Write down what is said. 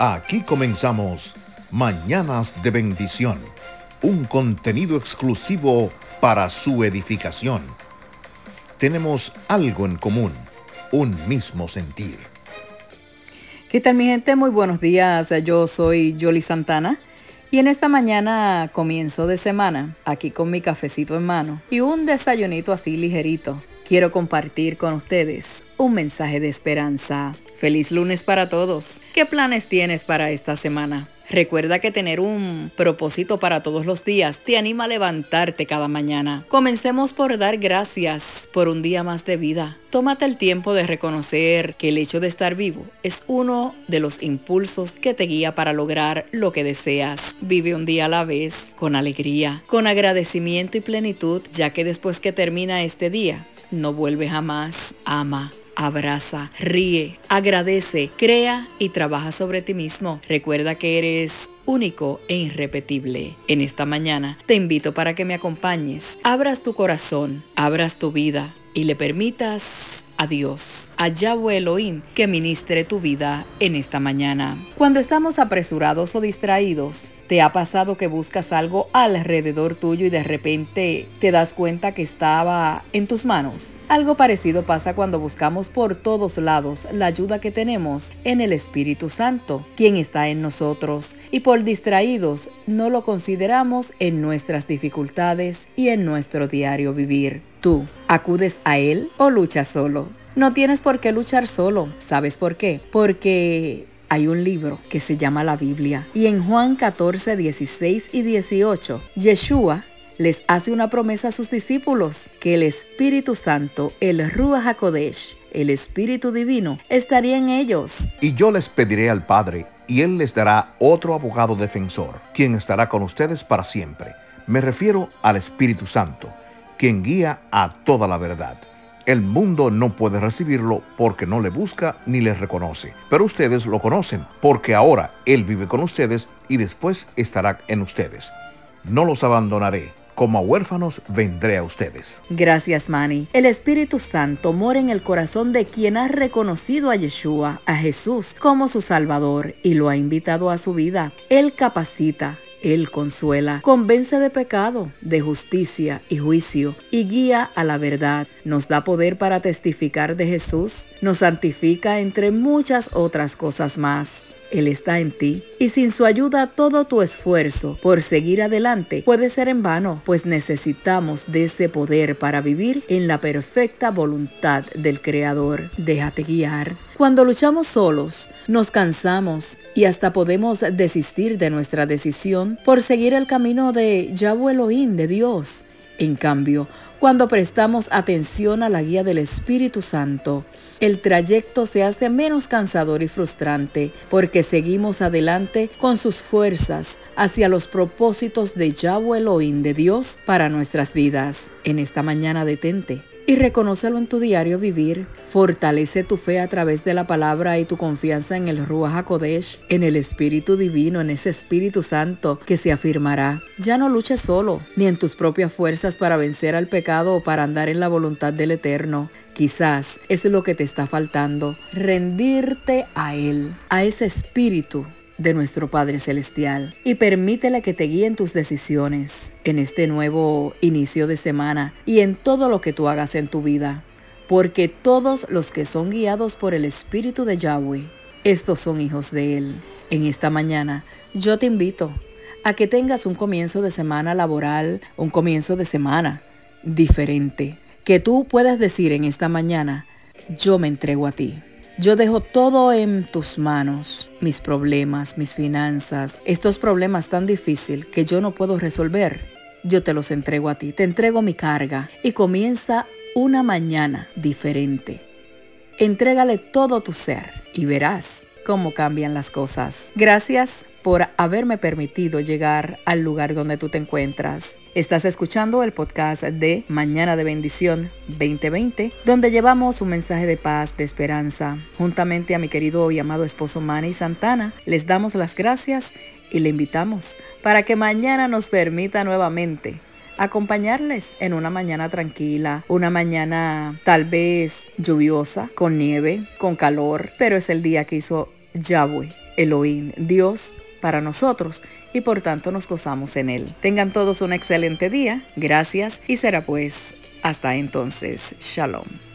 Aquí comenzamos Mañanas de Bendición, un contenido exclusivo para su edificación. Tenemos algo en común, un mismo sentir. ¿Qué tal mi gente? Muy buenos días. Yo soy Yoli Santana y en esta mañana comienzo de semana, aquí con mi cafecito en mano y un desayunito así ligerito. Quiero compartir con ustedes un mensaje de esperanza. Feliz lunes para todos. ¿Qué planes tienes para esta semana? Recuerda que tener un propósito para todos los días te anima a levantarte cada mañana. Comencemos por dar gracias por un día más de vida. Tómate el tiempo de reconocer que el hecho de estar vivo es uno de los impulsos que te guía para lograr lo que deseas. Vive un día a la vez, con alegría, con agradecimiento y plenitud, ya que después que termina este día, no vuelve jamás. Ama abraza, ríe, agradece, crea y trabaja sobre ti mismo. Recuerda que eres único e irrepetible. En esta mañana te invito para que me acompañes. Abras tu corazón, abras tu vida y le permitas a Dios, a Yahweh Elohim, que ministre tu vida en esta mañana. Cuando estamos apresurados o distraídos, ¿Te ha pasado que buscas algo alrededor tuyo y de repente te das cuenta que estaba en tus manos? Algo parecido pasa cuando buscamos por todos lados la ayuda que tenemos en el Espíritu Santo, quien está en nosotros, y por distraídos no lo consideramos en nuestras dificultades y en nuestro diario vivir. ¿Tú acudes a Él o luchas solo? No tienes por qué luchar solo. ¿Sabes por qué? Porque hay un libro que se llama la Biblia. Y en Juan 14, 16 y 18, Yeshua les hace una promesa a sus discípulos que el Espíritu Santo, el Ruach HaKodesh, el Espíritu Divino, estaría en ellos. Y yo les pediré al Padre, y Él les dará otro abogado defensor, quien estará con ustedes para siempre. Me refiero al Espíritu Santo, quien guía a toda la verdad. El mundo no puede recibirlo porque no le busca ni le reconoce. Pero ustedes lo conocen porque ahora Él vive con ustedes y después estará en ustedes. No los abandonaré. Como huérfanos vendré a ustedes. Gracias, Manny. El Espíritu Santo mora en el corazón de quien ha reconocido a Yeshua, a Jesús, como su Salvador y lo ha invitado a su vida. Él capacita, él consuela, convence de pecado, de justicia y juicio y guía a la verdad. Nos da poder para testificar de Jesús, nos santifica entre muchas otras cosas más. Él está en ti y sin su ayuda todo tu esfuerzo por seguir adelante puede ser en vano, pues necesitamos de ese poder para vivir en la perfecta voluntad del Creador. Déjate guiar. Cuando luchamos solos, nos cansamos y hasta podemos desistir de nuestra decisión por seguir el camino de Yahweh Elohim, de Dios. En cambio, cuando prestamos atención a la guía del Espíritu Santo, el trayecto se hace menos cansador y frustrante porque seguimos adelante con sus fuerzas hacia los propósitos de Yahweh Elohim de Dios para nuestras vidas. En esta mañana detente y reconócelo en tu diario vivir. Fortalece tu fe a través de la palabra y tu confianza en el Ruach HaKodesh, en el Espíritu Divino, en ese Espíritu Santo que se afirmará. Ya no luches solo, ni en tus propias fuerzas para vencer al pecado o para andar en la voluntad del Eterno. Quizás es lo que te está faltando, rendirte a Él, a ese Espíritu de nuestro Padre Celestial y permítele que te guíen tus decisiones en este nuevo inicio de semana y en todo lo que tú hagas en tu vida. Porque todos los que son guiados por el Espíritu de Yahweh, estos son hijos de Él. En esta mañana yo te invito a que tengas un comienzo de semana laboral, un comienzo de semana diferente, que tú puedas decir en esta mañana, yo me entrego a ti. Yo dejo todo en tus manos, mis problemas, mis finanzas, estos problemas tan difíciles que yo no puedo resolver. Yo te los entrego a ti, te entrego mi carga y comienza una mañana diferente. Entrégale todo tu ser y verás cómo cambian las cosas. Gracias por haberme permitido llegar al lugar donde tú te encuentras. Estás escuchando el podcast de Mañana de Bendición 2020, donde llevamos un mensaje de paz, de esperanza. Juntamente a mi querido y amado esposo Manny Santana, les damos las gracias y le invitamos para que mañana nos permita nuevamente acompañarles en una mañana tranquila, una mañana tal vez lluviosa, con nieve, con calor, pero es el día que hizo Yahweh Elohim, Dios para nosotros y por tanto nos gozamos en él. Tengan todos un excelente día, gracias y será pues hasta entonces, shalom.